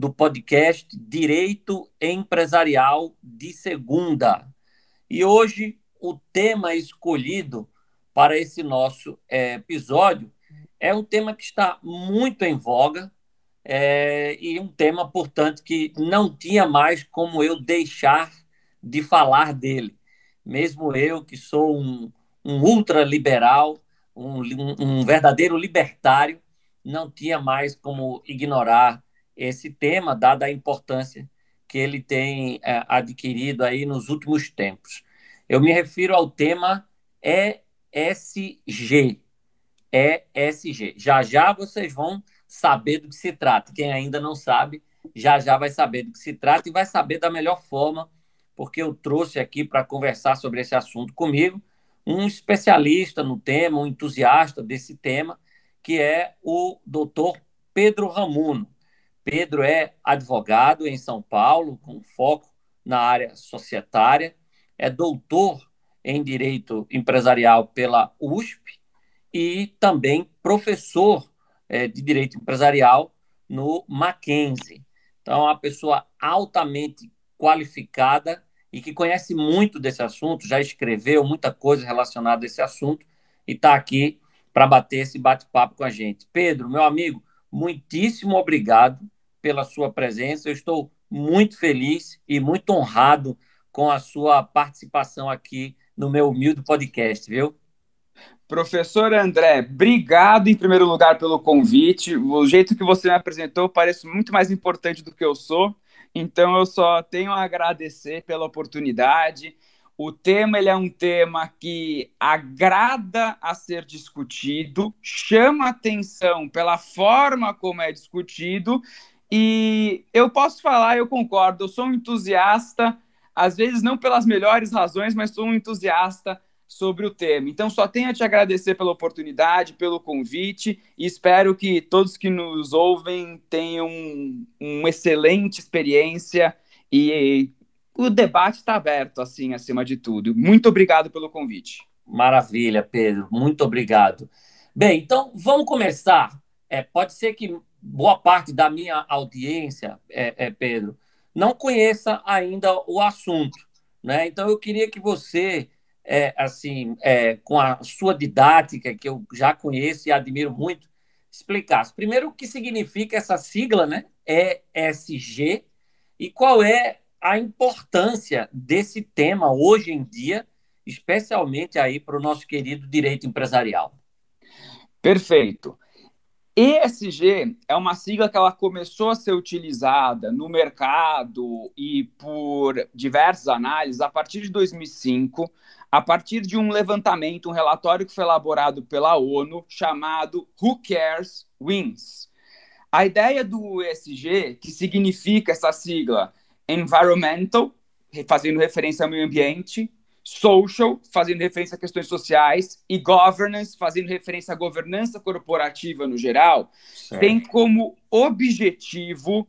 do podcast Direito Empresarial de Segunda. E hoje o tema escolhido para esse nosso é, episódio é um tema que está muito em voga é, e um tema, portanto, que não tinha mais como eu deixar de falar dele. Mesmo eu, que sou um, um ultraliberal, um, um verdadeiro libertário, não tinha mais como ignorar esse tema, dada a importância que ele tem é, adquirido aí nos últimos tempos. Eu me refiro ao tema ESG. ESG. Já já vocês vão saber do que se trata. Quem ainda não sabe, já já vai saber do que se trata e vai saber da melhor forma, porque eu trouxe aqui para conversar sobre esse assunto comigo um especialista no tema, um entusiasta desse tema, que é o doutor Pedro Ramuno. Pedro é advogado em São Paulo, com foco na área societária, é doutor em Direito Empresarial pela USP e também professor é, de Direito Empresarial no Mackenzie. Então, é uma pessoa altamente qualificada e que conhece muito desse assunto, já escreveu muita coisa relacionada a esse assunto e está aqui para bater esse bate-papo com a gente. Pedro, meu amigo, muitíssimo obrigado pela sua presença. Eu estou muito feliz e muito honrado com a sua participação aqui no meu humilde podcast, viu? Professor André, obrigado em primeiro lugar pelo convite. O jeito que você me apresentou parece muito mais importante do que eu sou. Então eu só tenho a agradecer pela oportunidade. O tema ele é um tema que agrada a ser discutido, chama atenção pela forma como é discutido, e eu posso falar, eu concordo, eu sou um entusiasta, às vezes não pelas melhores razões, mas sou um entusiasta sobre o tema. Então, só tenho a te agradecer pela oportunidade, pelo convite, e espero que todos que nos ouvem tenham uma excelente experiência e o debate está aberto, assim, acima de tudo. Muito obrigado pelo convite. Maravilha, Pedro. Muito obrigado. Bem, então vamos começar. É, pode ser que boa parte da minha audiência, é, é, Pedro, não conheça ainda o assunto, né? Então eu queria que você, é, assim, é, com a sua didática que eu já conheço e admiro muito, explicasse primeiro o que significa essa sigla, né? ESG e qual é a importância desse tema hoje em dia, especialmente aí para o nosso querido direito empresarial. Perfeito. ESG é uma sigla que ela começou a ser utilizada no mercado e por diversas análises a partir de 2005, a partir de um levantamento, um relatório que foi elaborado pela ONU chamado Who Cares Wins. A ideia do ESG, que significa essa sigla environmental, fazendo referência ao meio ambiente, social, fazendo referência a questões sociais, e governance, fazendo referência à governança corporativa no geral, certo. tem como objetivo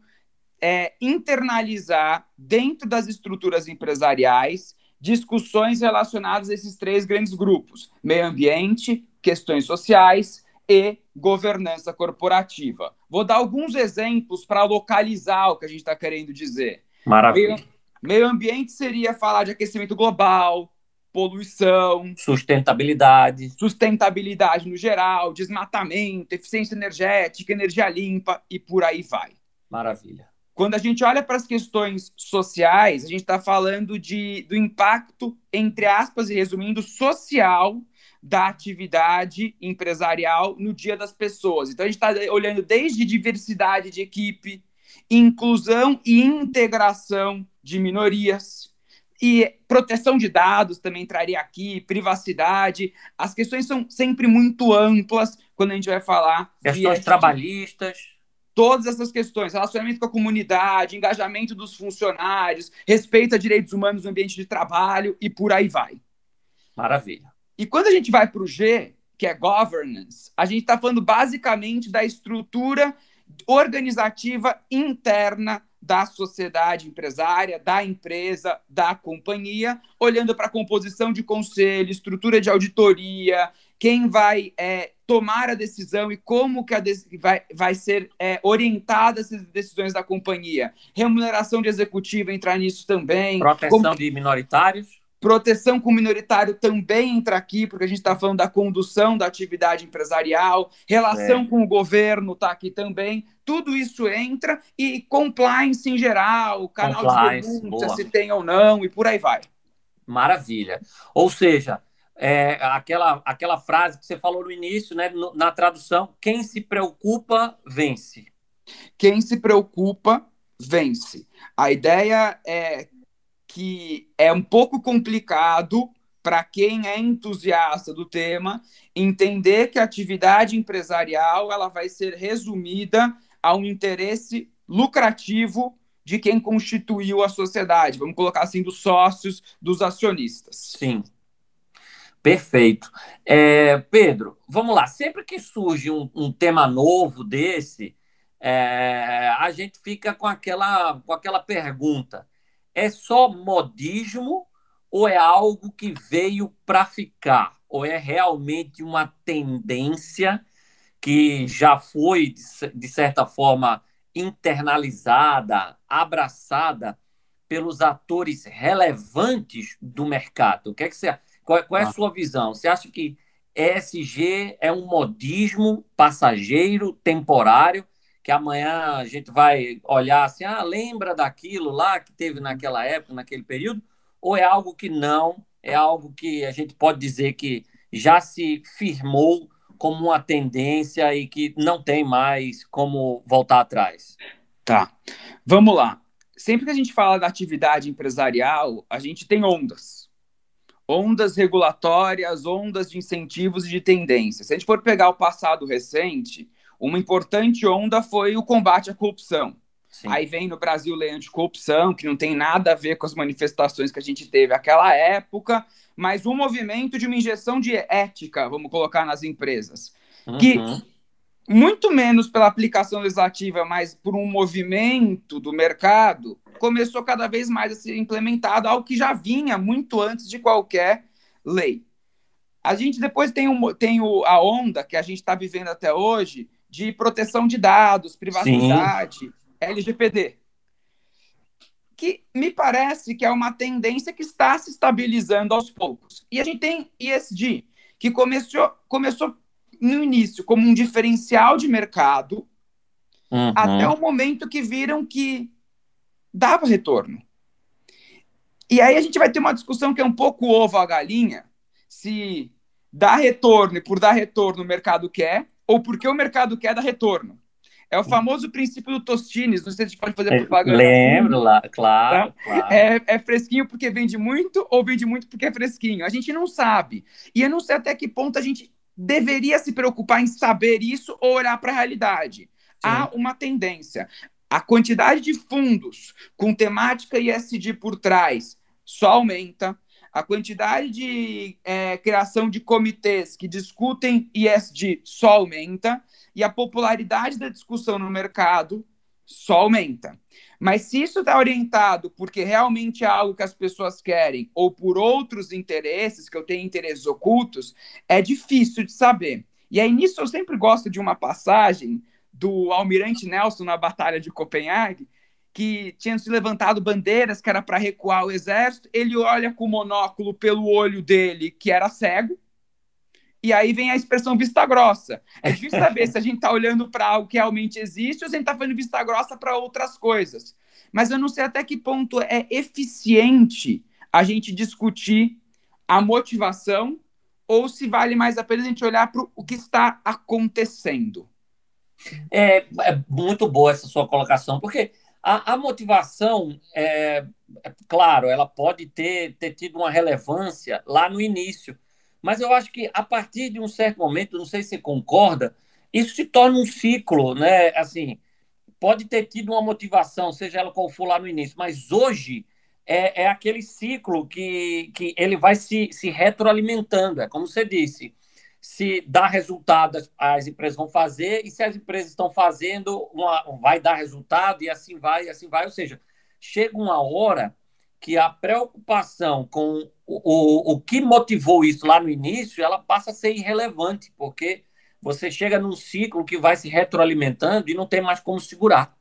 é, internalizar dentro das estruturas empresariais discussões relacionadas a esses três grandes grupos: meio ambiente, questões sociais e governança corporativa. Vou dar alguns exemplos para localizar o que a gente está querendo dizer. Maravilha. Meio, meio ambiente seria falar de aquecimento global, poluição, sustentabilidade, sustentabilidade no geral, desmatamento, eficiência energética, energia limpa e por aí vai. Maravilha. Quando a gente olha para as questões sociais, a gente está falando de, do impacto, entre aspas, e resumindo, social da atividade empresarial no dia das pessoas. Então, a gente está olhando desde diversidade de equipe, inclusão e integração de minorias. E proteção de dados também entraria aqui, privacidade. As questões são sempre muito amplas quando a gente vai falar. Questões trabalhistas. todas essas questões, relacionamento com a comunidade, engajamento dos funcionários, respeito a direitos humanos no ambiente de trabalho e por aí vai. Maravilha. E quando a gente vai para o G, que é governance, a gente está falando basicamente da estrutura organizativa interna da sociedade empresária, da empresa, da companhia, olhando para a composição de conselho, estrutura de auditoria, quem vai é, tomar a decisão e como que a vai, vai ser é, orientada essas decisões da companhia. Remuneração de executivo entrar nisso também. Proteção como... de minoritários. Proteção com minoritário também entra aqui, porque a gente está falando da condução da atividade empresarial, relação é. com o governo está aqui também. Tudo isso entra e compliance em geral, canal compliance, de denúncia, boa. se tem ou não, e por aí vai. Maravilha. Ou seja, é, aquela, aquela frase que você falou no início, né, na tradução, quem se preocupa, vence. Quem se preocupa, vence. A ideia é que é um pouco complicado para quem é entusiasta do tema entender que a atividade empresarial ela vai ser resumida a um interesse lucrativo de quem constituiu a sociedade, vamos colocar assim, dos sócios, dos acionistas. Sim. Perfeito. É, Pedro, vamos lá. Sempre que surge um, um tema novo desse, é, a gente fica com aquela, com aquela pergunta: é só modismo ou é algo que veio para ficar? Ou é realmente uma tendência que já foi, de certa forma, internalizada, abraçada pelos atores relevantes do mercado? O que é que você, qual, qual é a ah. sua visão? Você acha que ESG é um modismo passageiro, temporário, que amanhã a gente vai olhar assim, ah, lembra daquilo lá que teve naquela época, naquele período? Ou é algo que não, é algo que a gente pode dizer que já se firmou como uma tendência e que não tem mais como voltar atrás? Tá. Vamos lá. Sempre que a gente fala da atividade empresarial, a gente tem ondas. Ondas regulatórias, ondas de incentivos e de tendências. Se a gente for pegar o passado recente, uma importante onda foi o combate à corrupção. Sim. Aí vem no Brasil lei anticorrupção, que não tem nada a ver com as manifestações que a gente teve naquela época, mas um movimento de uma injeção de ética, vamos colocar nas empresas, uhum. que muito menos pela aplicação legislativa, mas por um movimento do mercado, começou cada vez mais a ser implementado, algo que já vinha muito antes de qualquer lei. A gente depois tem, um, tem o, a onda que a gente está vivendo até hoje, de proteção de dados, privacidade, Sim. LGPD. Que me parece que é uma tendência que está se estabilizando aos poucos. E a gente tem ESG, que começou, começou no início como um diferencial de mercado, uhum. até o momento que viram que dava retorno. E aí a gente vai ter uma discussão que é um pouco ovo a galinha, se dá retorno e por dar retorno o mercado quer, ou porque o mercado quer dar retorno. É o famoso princípio do Tostines, não sei se a gente pode fazer é, propaganda. Lembro lá, claro. Tá? claro. É, é, fresquinho porque vende muito ou vende muito porque é fresquinho? A gente não sabe. E eu não sei até que ponto a gente deveria se preocupar em saber isso ou olhar para a realidade. Sim. Há uma tendência. A quantidade de fundos com temática ISD por trás só aumenta a quantidade de é, criação de comitês que discutem ISD só aumenta e a popularidade da discussão no mercado só aumenta. Mas se isso está orientado porque realmente é algo que as pessoas querem ou por outros interesses, que eu tenho interesses ocultos, é difícil de saber. E aí nisso eu sempre gosto de uma passagem do Almirante Nelson na Batalha de Copenhague, que tinham se levantado bandeiras que era para recuar o exército, ele olha com o monóculo pelo olho dele, que era cego, e aí vem a expressão vista grossa. É difícil saber se a gente está olhando para algo que realmente existe ou se a gente está fazendo vista grossa para outras coisas. Mas eu não sei até que ponto é eficiente a gente discutir a motivação ou se vale mais a pena a gente olhar para o que está acontecendo. É, é muito boa essa sua colocação, porque a, a motivação, é, é, claro, ela pode ter, ter tido uma relevância lá no início, mas eu acho que a partir de um certo momento, não sei se você concorda, isso se torna um ciclo, né? Assim, pode ter tido uma motivação, seja ela qual for lá no início, mas hoje é, é aquele ciclo que, que ele vai se, se retroalimentando. É como você disse, se dá resultado, as empresas vão fazer, e se as empresas estão fazendo, uma, vai dar resultado, e assim vai, e assim vai. Ou seja, chega uma hora que a preocupação com o, o, o que motivou isso lá no início, ela passa a ser irrelevante, porque você chega num ciclo que vai se retroalimentando e não tem mais como segurar.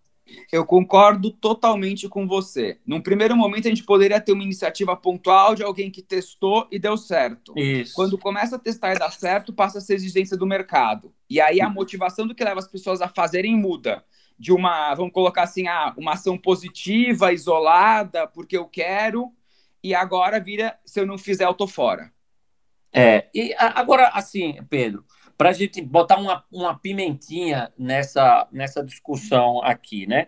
Eu concordo totalmente com você. Num primeiro momento, a gente poderia ter uma iniciativa pontual de alguém que testou e deu certo. Isso. Quando começa a testar e dar certo, passa a ser exigência do mercado. E aí a motivação do que leva as pessoas a fazerem muda. De uma, vamos colocar assim, ah, uma ação positiva, isolada, porque eu quero, e agora vira, se eu não fizer, eu tô fora. É, e agora, assim, Pedro, para a gente botar uma, uma pimentinha nessa, nessa discussão aqui, né?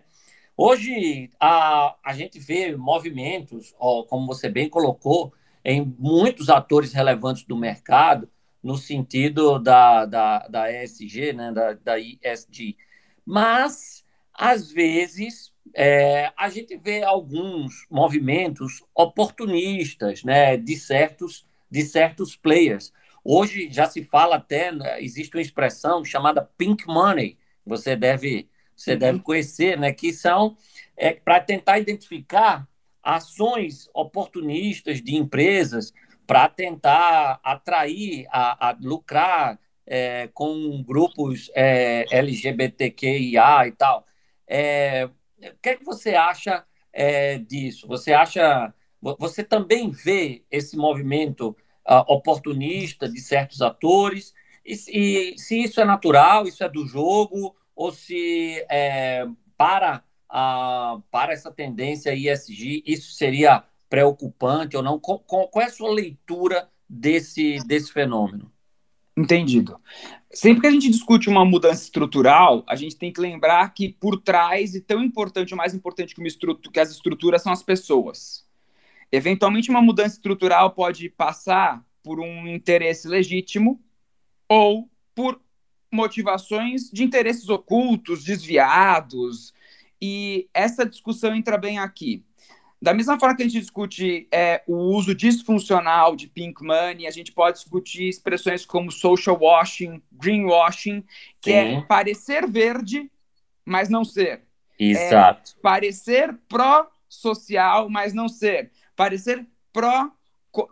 Hoje a, a gente vê movimentos, ó, como você bem colocou, em muitos atores relevantes do mercado, no sentido da, da, da ESG, né, da, da ESG. Mas, às vezes, é, a gente vê alguns movimentos oportunistas né, de, certos, de certos players. Hoje já se fala até, né, existe uma expressão chamada pink money, você deve, você uhum. deve conhecer, né, que são é, para tentar identificar ações oportunistas de empresas para tentar atrair, a, a lucrar é, com grupos é, LGBTQIA e tal. É, o que é que você acha é, disso? Você acha, você também vê esse movimento uh, oportunista de certos atores, e, e, se isso é natural, isso é do jogo, ou se é, para, para essa tendência ISG, isso seria preocupante ou não? Qual, qual é a sua leitura desse, desse fenômeno? Entendido. Sempre que a gente discute uma mudança estrutural, a gente tem que lembrar que por trás, e tão importante, ou mais importante que, uma que as estruturas, são as pessoas. Eventualmente, uma mudança estrutural pode passar por um interesse legítimo ou por motivações de interesses ocultos, desviados. E essa discussão entra bem aqui. Da mesma forma que a gente discute é, o uso disfuncional de pink money, a gente pode discutir expressões como social washing, greenwashing, que é Sim. é parecer verde, mas não ser. Exato. É parecer pró-social, mas não ser parecer pró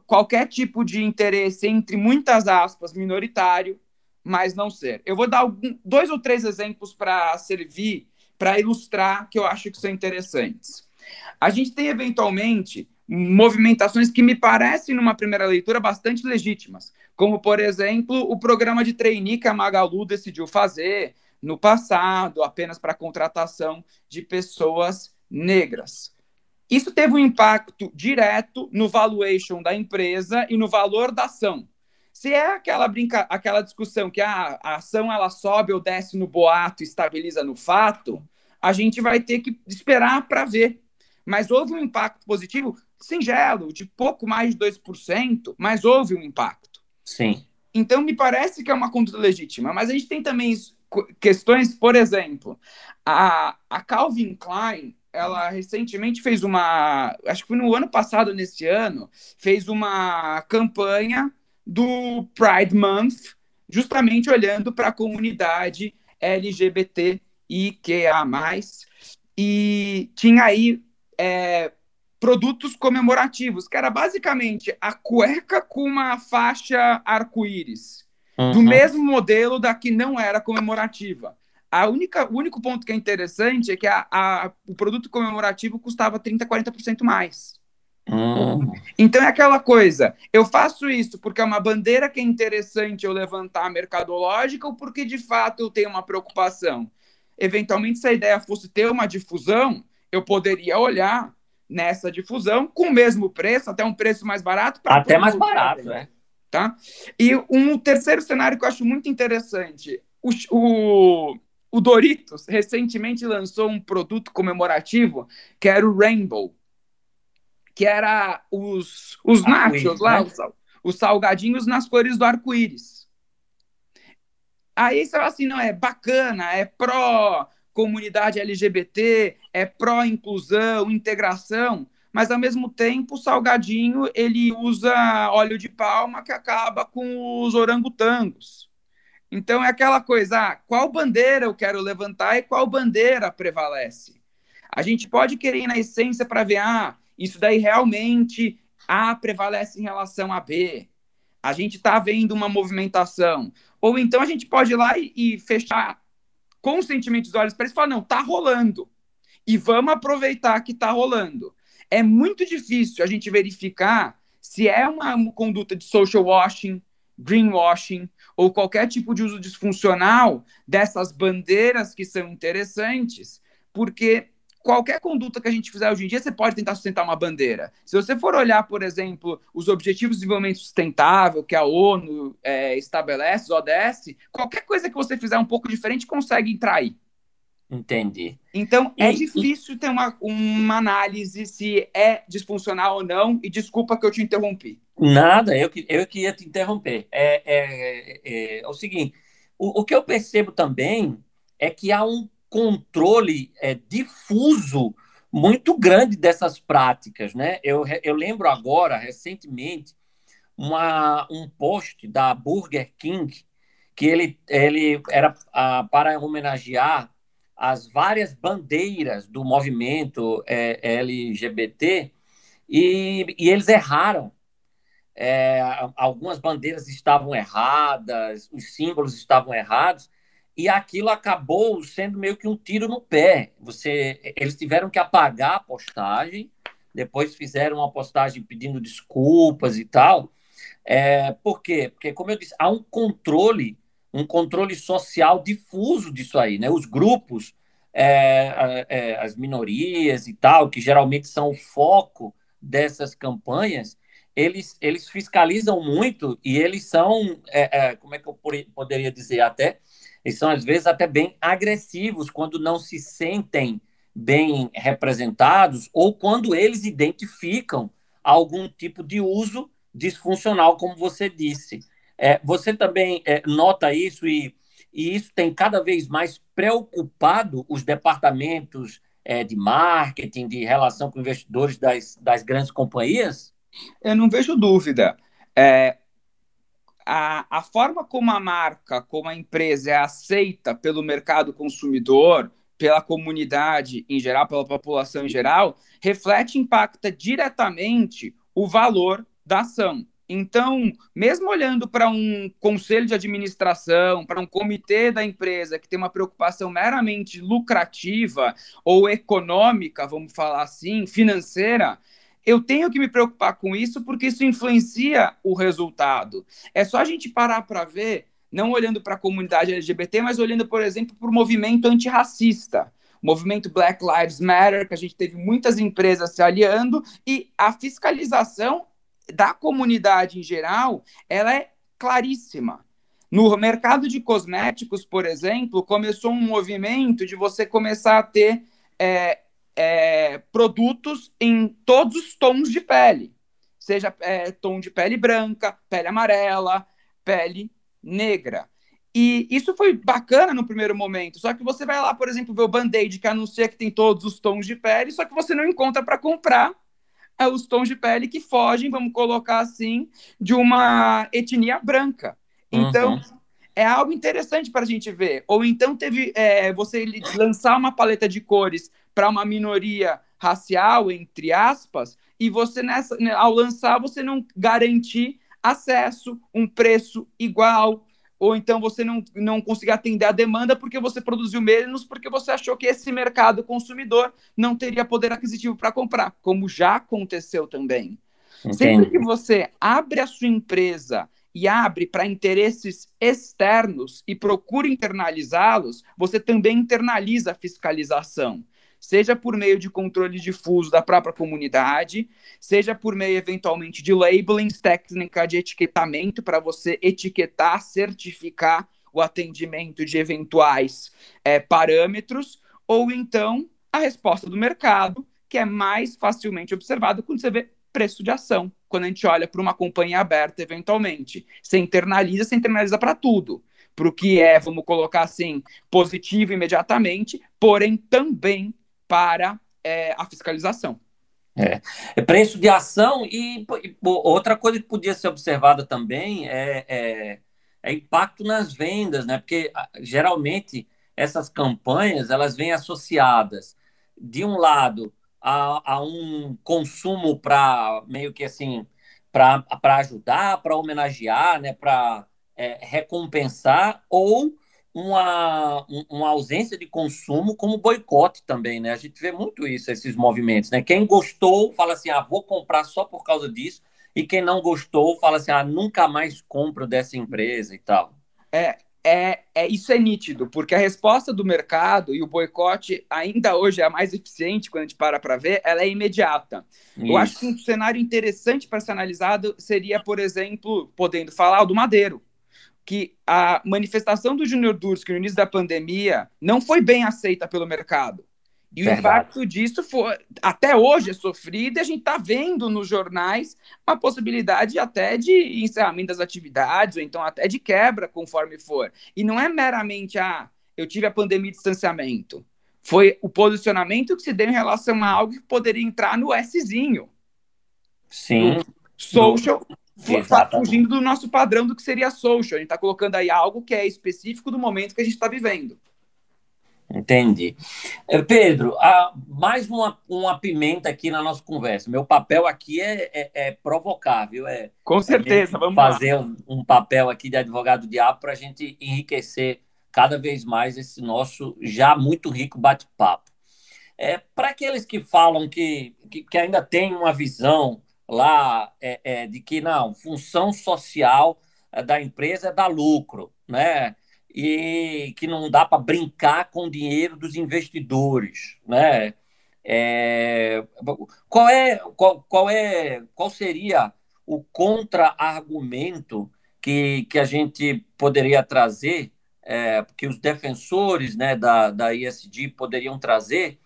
qualquer tipo de interesse entre muitas aspas minoritário, mas não ser. Eu vou dar algum, dois ou três exemplos para servir, para ilustrar que eu acho que são interessantes. A gente tem eventualmente movimentações que me parecem numa primeira leitura bastante legítimas, como por exemplo o programa de trainee que a Magalu decidiu fazer no passado, apenas para contratação de pessoas negras. Isso teve um impacto direto no valuation da empresa e no valor da ação. Se é aquela brinca, aquela discussão que a, a ação ela sobe ou desce no boato e estabiliza no fato, a gente vai ter que esperar para ver. Mas houve um impacto positivo singelo, de pouco mais de 2%, mas houve um impacto. Sim. Então, me parece que é uma conduta legítima. Mas a gente tem também questões, por exemplo, a, a Calvin Klein ela recentemente fez uma, acho que foi no ano passado, nesse ano, fez uma campanha do Pride Month, justamente olhando para a comunidade LGBT e e tinha aí é, produtos comemorativos, que era basicamente a cueca com uma faixa arco-íris, uhum. do mesmo modelo da que não era comemorativa. A única, o único ponto que é interessante é que a, a, o produto comemorativo custava 30%, 40% mais. Hum. Então é aquela coisa, eu faço isso porque é uma bandeira que é interessante eu levantar mercadológica ou porque de fato eu tenho uma preocupação. Eventualmente, se a ideia fosse ter uma difusão, eu poderia olhar nessa difusão com o mesmo preço, até um preço mais barato. Até mais barato, né? Tá? E um terceiro cenário que eu acho muito interessante, o, o o Doritos recentemente lançou um produto comemorativo que era o Rainbow, que era os, os nachos lá, né? os, os salgadinhos nas cores do arco-íris. Aí você fala assim, não, é bacana, é pró comunidade LGBT, é pró-inclusão, integração, mas ao mesmo tempo o salgadinho ele usa óleo de palma que acaba com os orangotangos. Então é aquela coisa, ah, qual bandeira eu quero levantar e qual bandeira prevalece. A gente pode querer ir na essência para ver, ah, isso daí realmente A prevalece em relação a B. A gente está vendo uma movimentação. Ou então a gente pode ir lá e, e fechar conscientemente os olhos para isso e falar, não, tá rolando. E vamos aproveitar que tá rolando. É muito difícil a gente verificar se é uma, uma conduta de social washing, greenwashing ou qualquer tipo de uso disfuncional dessas bandeiras que são interessantes, porque qualquer conduta que a gente fizer hoje em dia, você pode tentar sustentar uma bandeira. Se você for olhar, por exemplo, os Objetivos de Desenvolvimento Sustentável que a ONU é, estabelece, os ODS, qualquer coisa que você fizer um pouco diferente consegue entrar aí. Entendi. Então, é e, é difícil e... ter uma, uma análise se é disfuncional ou não, e desculpa que eu te interrompi. Nada, eu, eu queria te interromper. É, é, é, é o seguinte, o, o que eu percebo também é que há um controle é, difuso muito grande dessas práticas, né? Eu, eu lembro agora, recentemente, uma, um post da Burger King que ele, ele era ah, para homenagear as várias bandeiras do movimento é, LGBT e, e eles erraram. É, algumas bandeiras estavam erradas, os símbolos estavam errados, e aquilo acabou sendo meio que um tiro no pé. Você, eles tiveram que apagar a postagem, depois fizeram uma postagem pedindo desculpas e tal. É, por quê? Porque, como eu disse, há um controle, um controle social difuso disso aí, né? Os grupos, é, é, as minorias e tal, que geralmente são o foco dessas campanhas, eles, eles fiscalizam muito e eles são, é, é, como é que eu poderia dizer até, eles são às vezes até bem agressivos quando não se sentem bem representados ou quando eles identificam algum tipo de uso disfuncional, como você disse. É, você também é, nota isso e, e, isso tem cada vez mais preocupado os departamentos é, de marketing, de relação com investidores das, das grandes companhias? Eu não vejo dúvida. É, a, a forma como a marca, como a empresa é aceita pelo mercado consumidor, pela comunidade em geral, pela população em geral, reflete e impacta diretamente o valor da ação. Então, mesmo olhando para um conselho de administração, para um comitê da empresa que tem uma preocupação meramente lucrativa ou econômica, vamos falar assim, financeira, eu tenho que me preocupar com isso porque isso influencia o resultado. É só a gente parar para ver, não olhando para a comunidade LGBT, mas olhando, por exemplo, para o movimento antirracista. Movimento Black Lives Matter, que a gente teve muitas empresas se aliando, e a fiscalização da comunidade em geral, ela é claríssima. No mercado de cosméticos, por exemplo, começou um movimento de você começar a ter é, é, produtos em todos os tons de pele, seja é, tom de pele branca, pele amarela, pele negra. E isso foi bacana no primeiro momento. Só que você vai lá, por exemplo, ver o Band-Aid que anuncia que tem todos os tons de pele, só que você não encontra para comprar é, os tons de pele que fogem, vamos colocar assim, de uma etnia branca. Então, uhum. é algo interessante para a gente ver. Ou então teve é, você lançar uma paleta de cores para uma minoria racial, entre aspas, e você nessa, né, ao lançar você não garantir acesso, um preço igual, ou então você não, não conseguir atender a demanda porque você produziu menos, porque você achou que esse mercado consumidor não teria poder aquisitivo para comprar, como já aconteceu também. Entendi. Sempre que você abre a sua empresa e abre para interesses externos e procura internalizá-los, você também internaliza a fiscalização seja por meio de controle difuso da própria comunidade, seja por meio, eventualmente, de labelings, técnica de etiquetamento, para você etiquetar, certificar o atendimento de eventuais é, parâmetros, ou então a resposta do mercado, que é mais facilmente observado quando você vê preço de ação, quando a gente olha para uma companhia aberta, eventualmente. Você internaliza, você internaliza para tudo. para o que é, vamos colocar assim, positivo imediatamente, porém também para é, a fiscalização. É. é. preço de ação e, e, outra coisa que podia ser observada também é, é, é, impacto nas vendas, né? Porque geralmente essas campanhas elas vêm associadas de um lado a, a um consumo para meio que assim para ajudar, para homenagear, né? Para é, recompensar ou uma, uma ausência de consumo como boicote também, né? A gente vê muito isso, esses movimentos, né? Quem gostou fala assim, ah, vou comprar só por causa disso, e quem não gostou fala assim, ah, nunca mais compro dessa empresa e tal. É, é, é isso é nítido, porque a resposta do mercado e o boicote ainda hoje é a mais eficiente quando a gente para para ver, ela é imediata. Isso. Eu acho que um cenário interessante para ser analisado seria, por exemplo, podendo falar do Madeiro que a manifestação do Júnior Durski no início da pandemia não foi bem aceita pelo mercado. E Verdade. o impacto disso foi, até hoje é sofrido, e a gente está vendo nos jornais uma possibilidade até de encerramento das atividades, ou então até de quebra, conforme for. E não é meramente, ah, eu tive a pandemia de distanciamento. Foi o posicionamento que se deu em relação a algo que poderia entrar no Szinho. Sim. Social está fugindo do nosso padrão do que seria social. A gente está colocando aí algo que é específico do momento que a gente está vivendo. Entendi. É, Pedro, mais uma, uma pimenta aqui na nossa conversa. Meu papel aqui é, é, é provocar, viu? É, Com é certeza, vamos fazer um, um, papel aqui de advogado diabo para a gente enriquecer cada vez mais esse nosso já muito rico bate-papo. É, para aqueles que falam que, que, que ainda tem uma visão lá é, é, de que não, função social é, da empresa é dar lucro, né? E que não dá para brincar com o dinheiro dos investidores, né? É, qual é qual, qual é qual seria o contra-argumento que, que a gente poderia trazer, é, que os defensores né, da, da ISD poderiam trazer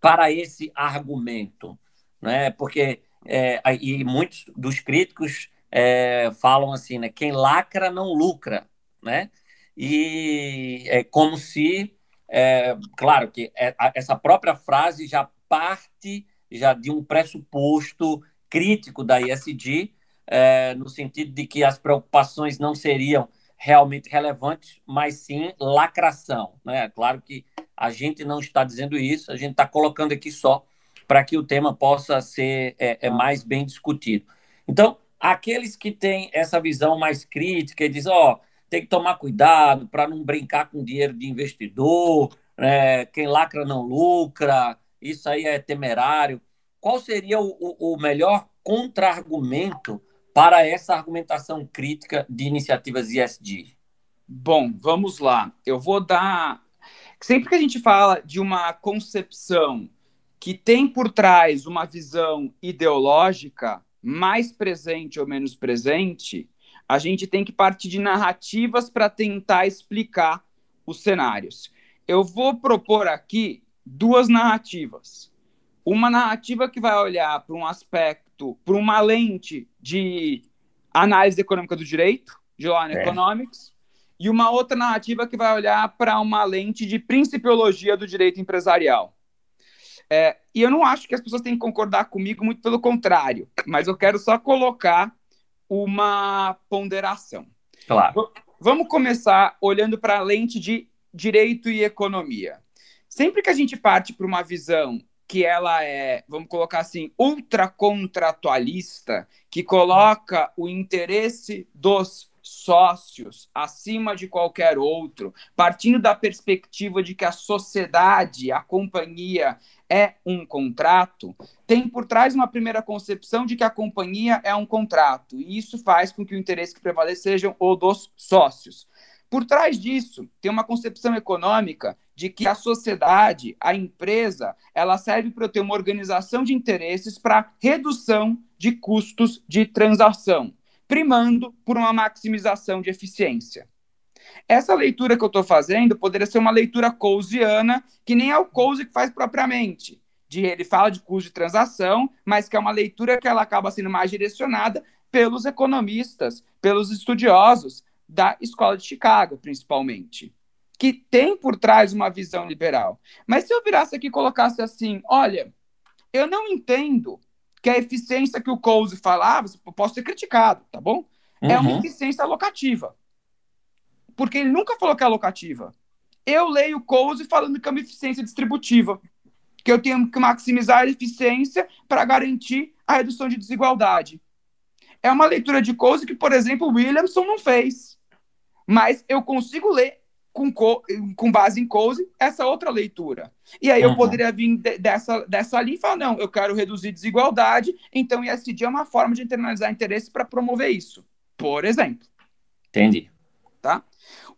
para esse argumento? Né? Porque é, e muitos dos críticos é, falam assim, né? Quem lacra não lucra, né? E é como se, é, claro que é, essa própria frase já parte já de um pressuposto crítico da ISD, é, no sentido de que as preocupações não seriam realmente relevantes, mas sim lacração. Né? Claro que a gente não está dizendo isso, a gente está colocando aqui só para que o tema possa ser é, é, mais bem discutido. Então, aqueles que têm essa visão mais crítica e dizem, ó, oh, tem que tomar cuidado para não brincar com dinheiro de investidor, né? quem lacra não lucra, isso aí é temerário. Qual seria o, o melhor contra-argumento para essa argumentação crítica de iniciativas ISD? Bom, vamos lá. Eu vou dar. Sempre que a gente fala de uma concepção que tem por trás uma visão ideológica mais presente ou menos presente, a gente tem que partir de narrativas para tentar explicar os cenários. Eu vou propor aqui duas narrativas. Uma narrativa que vai olhar para um aspecto, para uma lente de análise econômica do direito, de Law é. Economics, e uma outra narrativa que vai olhar para uma lente de principiologia do direito empresarial. É, e eu não acho que as pessoas têm que concordar comigo, muito pelo contrário, mas eu quero só colocar uma ponderação. Claro. vamos começar olhando para a lente de direito e economia. Sempre que a gente parte para uma visão que ela é, vamos colocar assim, ultracontratualista, que coloca o interesse dos sócios acima de qualquer outro, partindo da perspectiva de que a sociedade, a companhia é um contrato, tem por trás uma primeira concepção de que a companhia é um contrato, e isso faz com que o interesse que prevaleça seja o dos sócios. Por trás disso, tem uma concepção econômica de que a sociedade, a empresa, ela serve para ter uma organização de interesses para redução de custos de transação, primando por uma maximização de eficiência. Essa leitura que eu estou fazendo poderia ser uma leitura cousiana, que nem é o Couse que faz propriamente. De, ele fala de custo de transação, mas que é uma leitura que ela acaba sendo mais direcionada pelos economistas, pelos estudiosos da Escola de Chicago, principalmente, que tem por trás uma visão liberal. Mas se eu virasse aqui e colocasse assim, olha, eu não entendo que a eficiência que o Coase falava, ah, posso ser criticado, tá bom? Uhum. É uma uhum. eficiência locativa. Porque ele nunca falou que é locativa. Eu leio o Coase falando que é uma eficiência distributiva. Que eu tenho que maximizar a eficiência para garantir a redução de desigualdade. É uma leitura de Coase que, por exemplo, o Williamson não fez. Mas eu consigo ler com, com base em Coase, essa outra leitura. E aí uhum. eu poderia vir de, dessa, dessa linha e falar, não, eu quero reduzir desigualdade, então ISD é uma forma de internalizar interesse para promover isso, por exemplo. Entendi. Tá?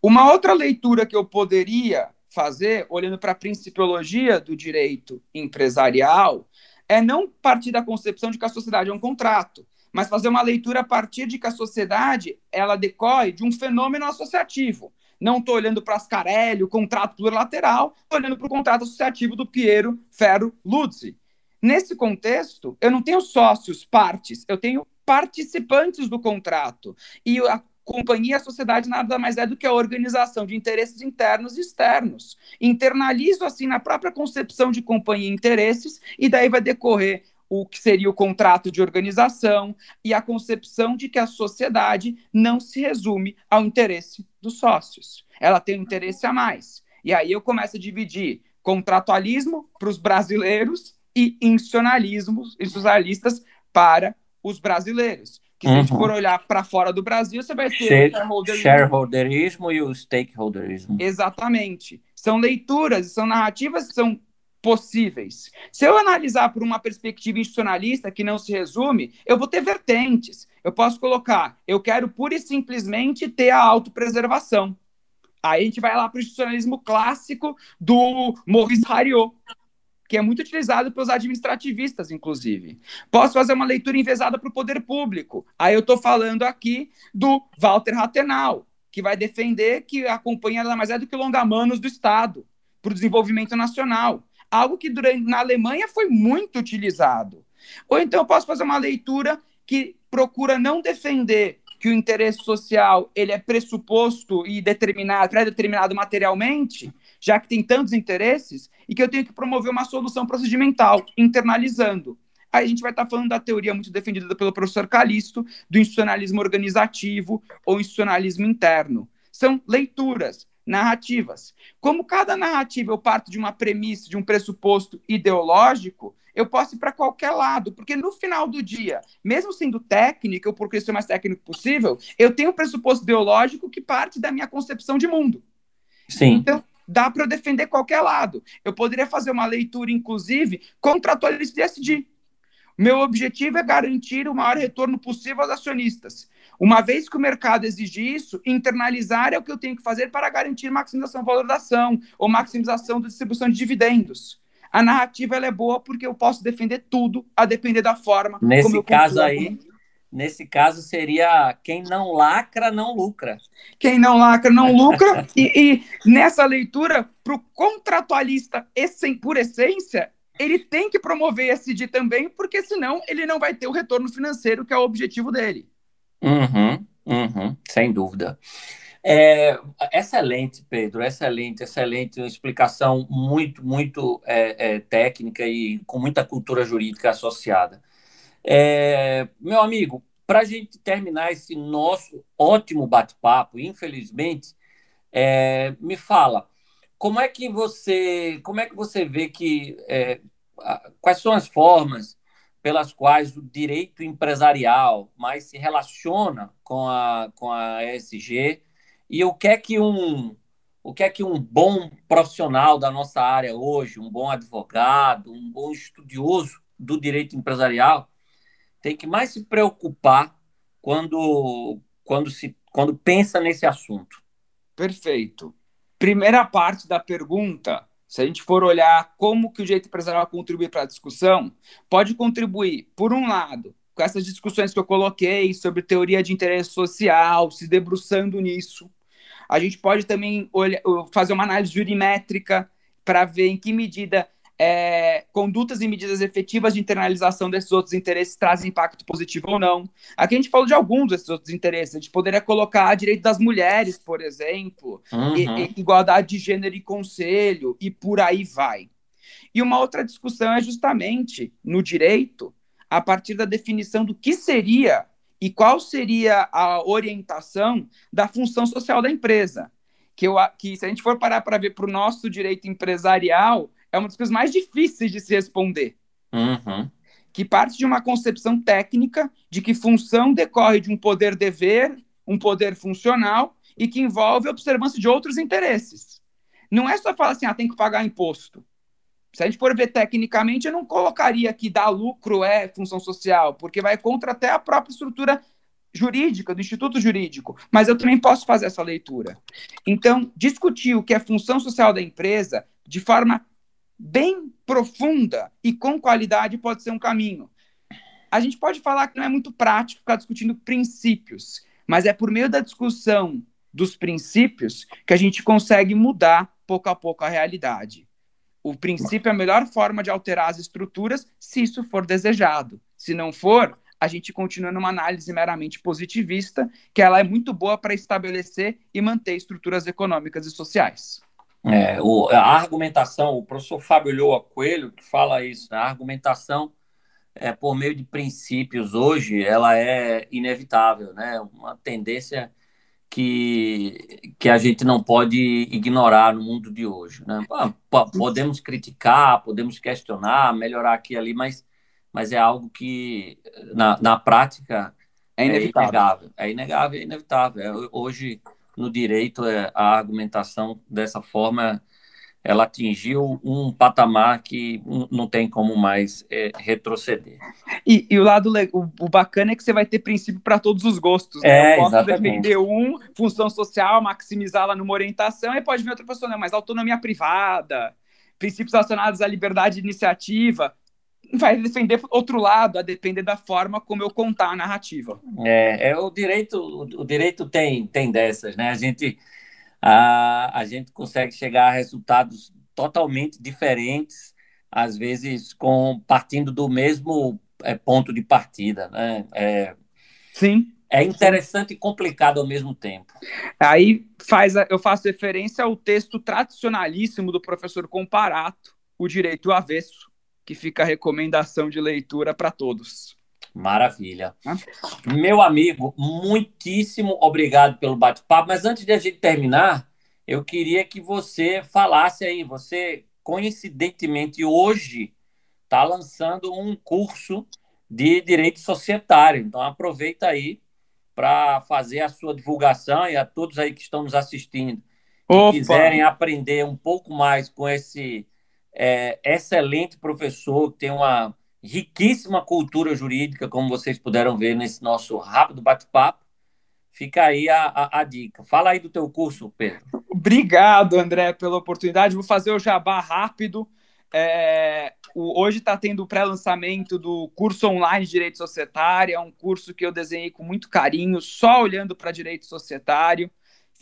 Uma outra leitura que eu poderia fazer, olhando para a principiologia do direito empresarial, é não partir da concepção de que a sociedade é um contrato, mas fazer uma leitura a partir de que a sociedade ela decorre de um fenômeno associativo. Não estou olhando para Ascarelli, o contrato plurilateral, estou olhando para o contrato associativo do Piero Ferro Luzzi. Nesse contexto, eu não tenho sócios, partes, eu tenho participantes do contrato. E a companhia, a sociedade, nada mais é do que a organização de interesses internos e externos. Internalizo, assim, na própria concepção de companhia interesses, e daí vai decorrer o que seria o contrato de organização e a concepção de que a sociedade não se resume ao interesse dos sócios. Ela tem um interesse a mais. E aí eu começo a dividir contratualismo para os brasileiros e institucionalismo, institucionalistas para os brasileiros. Que se uhum. a gente uhum. for olhar para fora do Brasil, você vai ter Share, o shareholderismo e o stakeholderismo. Exatamente. São leituras, são narrativas que são possíveis. Se eu analisar por uma perspectiva institucionalista que não se resume, eu vou ter vertentes. Eu posso colocar, eu quero pura e simplesmente ter a autopreservação. Aí a gente vai lá para o institucionalismo clássico do Maurice Hariot, que é muito utilizado pelos administrativistas, inclusive. Posso fazer uma leitura envezada para o poder público. Aí eu estou falando aqui do Walter Rathenau, que vai defender que a companhia nada mais é do que longa-manos do Estado para o desenvolvimento nacional algo que durante, na Alemanha foi muito utilizado. Ou então eu posso fazer uma leitura que procura não defender que o interesse social ele é pressuposto e determinado, pré-determinado materialmente, já que tem tantos interesses, e que eu tenho que promover uma solução procedimental, internalizando. Aí a gente vai estar falando da teoria muito defendida pelo professor Calisto, do institucionalismo organizativo ou institucionalismo interno. São leituras narrativas. Como cada narrativa eu parto de uma premissa, de um pressuposto ideológico, eu posso ir para qualquer lado, porque no final do dia, mesmo sendo técnico, ou porque ser o mais técnico possível, eu tenho um pressuposto ideológico que parte da minha concepção de mundo. Sim. Então, dá para eu defender qualquer lado. Eu poderia fazer uma leitura, inclusive, contratualista de SD. Meu objetivo é garantir o maior retorno possível aos acionistas. Uma vez que o mercado exige isso, internalizar é o que eu tenho que fazer para garantir maximização da valorização ou maximização da distribuição de dividendos. A narrativa é boa porque eu posso defender tudo a depender da forma. Nesse caso aí, nesse caso seria quem não lacra não lucra. Quem não lacra não lucra e, e nessa leitura para o contratualista por essência ele tem que promover esse SD também, porque senão ele não vai ter o retorno financeiro que é o objetivo dele. Uhum, uhum, sem dúvida. É, excelente, Pedro, excelente, excelente, uma explicação muito, muito é, é, técnica e com muita cultura jurídica associada. É, meu amigo, para a gente terminar esse nosso ótimo bate-papo, infelizmente, é, me fala, como é que você, como é que você vê que é, quais são as formas pelas quais o direito empresarial mais se relaciona com a, com a ESG e o que é que um o que é que um bom profissional da nossa área hoje, um bom advogado, um bom estudioso do direito empresarial tem que mais se preocupar quando quando se quando pensa nesse assunto. Perfeito. Primeira parte da pergunta se a gente for olhar como que o direito empresarial contribui para a discussão, pode contribuir, por um lado, com essas discussões que eu coloquei sobre teoria de interesse social, se debruçando nisso. A gente pode também olhar, fazer uma análise jurimétrica para ver em que medida é, condutas e medidas efetivas de internalização desses outros interesses trazem impacto positivo ou não. Aqui a gente falou de alguns desses outros interesses. A gente poderia colocar direito das mulheres, por exemplo, uhum. e, e, igualdade de gênero e conselho, e por aí vai. E uma outra discussão é justamente no direito, a partir da definição do que seria e qual seria a orientação da função social da empresa. Que, eu, que se a gente for parar para ver para o nosso direito empresarial, é uma das coisas mais difíceis de se responder. Uhum. Que parte de uma concepção técnica de que função decorre de um poder-dever, um poder funcional, e que envolve a observância de outros interesses. Não é só falar assim, ah, tem que pagar imposto. Se a gente for ver tecnicamente, eu não colocaria que dar lucro é função social, porque vai contra até a própria estrutura jurídica, do Instituto Jurídico, mas eu também posso fazer essa leitura. Então, discutir o que é função social da empresa de forma bem profunda e com qualidade pode ser um caminho. A gente pode falar que não é muito prático ficar discutindo princípios, mas é por meio da discussão dos princípios que a gente consegue mudar pouco a pouco a realidade. O princípio é a melhor forma de alterar as estruturas se isso for desejado. Se não for, a gente continua numa análise meramente positivista, que ela é muito boa para estabelecer e manter estruturas econômicas e sociais. É, o, a argumentação, o professor Fábio Lhoa Coelho, que fala isso, né? a argumentação é, por meio de princípios hoje, ela é inevitável, né? Uma tendência que, que a gente não pode ignorar no mundo de hoje, né? Podemos criticar, podemos questionar, melhorar aqui e ali, mas, mas é algo que, na, na prática, é, é inegável. É inegável, é inevitável. É, hoje no direito é, a argumentação dessa forma ela atingiu um patamar que não tem como mais é, retroceder. E, e, o lado o, o, bacana é que você vai ter princípio para todos os gostos. Né? É, Eu posso defender um, função social, maximizá-la numa orientação, e pode vir outra pessoa, não, mas autonomia privada, princípios relacionados à liberdade de iniciativa, vai defender outro lado, a depender da forma como eu contar a narrativa. É, é o direito, o direito tem, tem dessas, né? A gente, a, a gente consegue chegar a resultados totalmente diferentes, às vezes com partindo do mesmo é, ponto de partida, né? É, Sim. É interessante Sim. e complicado ao mesmo tempo. Aí faz a, eu faço referência ao texto tradicionalíssimo do professor Comparato, O Direito Avesso, que fica a recomendação de leitura para todos. Maravilha. Meu amigo, muitíssimo obrigado pelo bate-papo. Mas antes de a gente terminar, eu queria que você falasse aí. Você, coincidentemente, hoje está lançando um curso de direito societário. Então, aproveita aí para fazer a sua divulgação e a todos aí que estão nos assistindo, que Opa. quiserem aprender um pouco mais com esse é, excelente professor, tem uma riquíssima cultura jurídica, como vocês puderam ver nesse nosso rápido bate-papo. Fica aí a, a, a, dica. Fala aí do teu curso, Pedro. Obrigado, André, pela oportunidade. Vou fazer o jabá rápido. É, o, hoje está tendo o pré-lançamento do curso online de Direito Societário. É um curso que eu desenhei com muito carinho, só olhando para Direito Societário.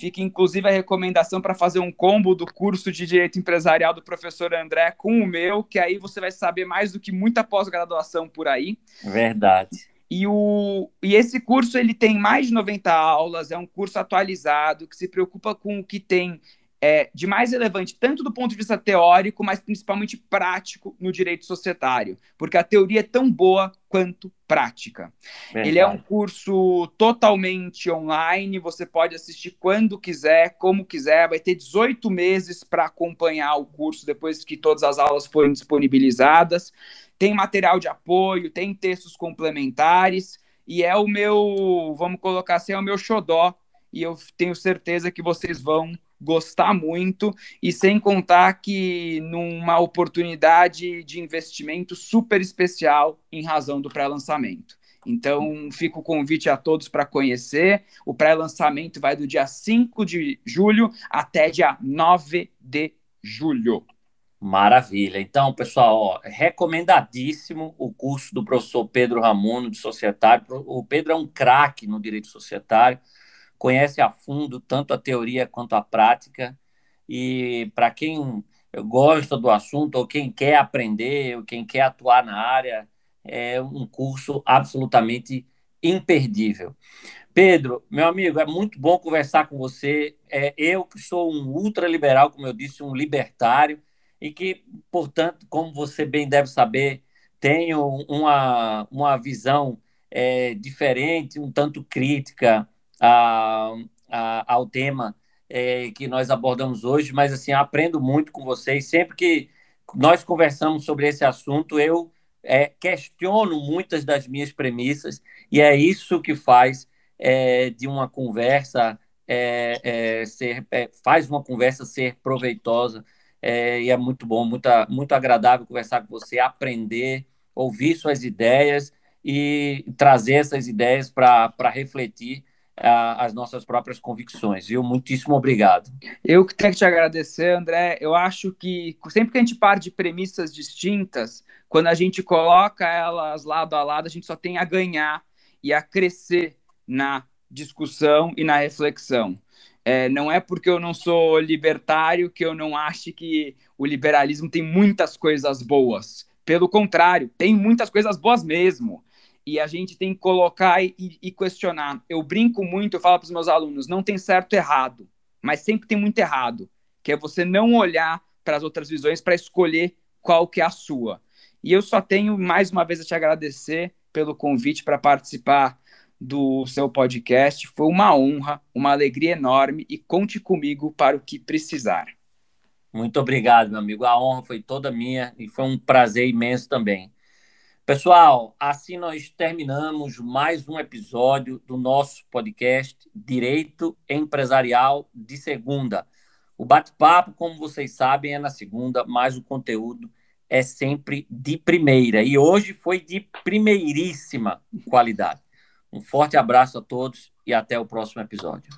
Fica inclusive a recomendação para fazer um combo do curso de Direito Empresarial do professor André com o meu, que aí você vai saber mais do que muita pós-graduação por aí. Verdade. E, o, e esse curso ele tem mais de 90 aulas, é um curso atualizado que se preocupa com o que tem é, de mais relevante, tanto do ponto de vista teórico, mas principalmente prático no direito societário, porque a teoria é tão boa quanto prática. Verdade. Ele é um curso totalmente online, você pode assistir quando quiser, como quiser, vai ter 18 meses para acompanhar o curso depois que todas as aulas forem disponibilizadas. Tem material de apoio, tem textos complementares, e é o meu, vamos colocar assim, é o meu xodó, e eu tenho certeza que vocês vão gostar muito, e sem contar que numa oportunidade de investimento super especial em razão do pré-lançamento. Então, fica o convite a todos para conhecer. O pré-lançamento vai do dia 5 de julho até dia 9 de julho. Maravilha. Então, pessoal, ó, recomendadíssimo o curso do professor Pedro Ramuno, de Societário. O Pedro é um craque no direito societário conhece a fundo tanto a teoria quanto a prática. E para quem gosta do assunto, ou quem quer aprender, ou quem quer atuar na área, é um curso absolutamente imperdível. Pedro, meu amigo, é muito bom conversar com você. É, eu que sou um ultraliberal, como eu disse, um libertário, e que, portanto, como você bem deve saber, tenho uma, uma visão é, diferente, um tanto crítica a, a, ao tema é, que nós abordamos hoje, mas assim, aprendo muito com vocês. Sempre que nós conversamos sobre esse assunto, eu é, questiono muitas das minhas premissas, e é isso que faz é, de uma conversa é, é ser, é, faz uma conversa ser proveitosa, e é muito bom, muito, muito agradável conversar com você, aprender, ouvir suas ideias e trazer essas ideias para refletir as nossas próprias convicções, viu? Muitíssimo obrigado. Eu que tenho que te agradecer, André. Eu acho que sempre que a gente parte de premissas distintas, quando a gente coloca elas lado a lado, a gente só tem a ganhar e a crescer na discussão e na reflexão. É, não é porque eu não sou libertário que eu não acho que o liberalismo tem muitas coisas boas. Pelo contrário, tem muitas coisas boas mesmo. E a gente tem que colocar e, e questionar. Eu brinco muito, eu falo para os meus alunos: não tem certo e errado, mas sempre tem muito errado, que é você não olhar para as outras visões para escolher qual que é a sua. E eu só tenho mais uma vez a te agradecer pelo convite para participar do seu podcast. Foi uma honra, uma alegria enorme e conte comigo para o que precisar. Muito obrigado, meu amigo. A honra foi toda minha e foi um prazer imenso também. Pessoal, assim nós terminamos mais um episódio do nosso podcast Direito Empresarial de Segunda. O bate-papo, como vocês sabem, é na segunda, mas o conteúdo é sempre de primeira. E hoje foi de primeiríssima qualidade. Um forte abraço a todos e até o próximo episódio.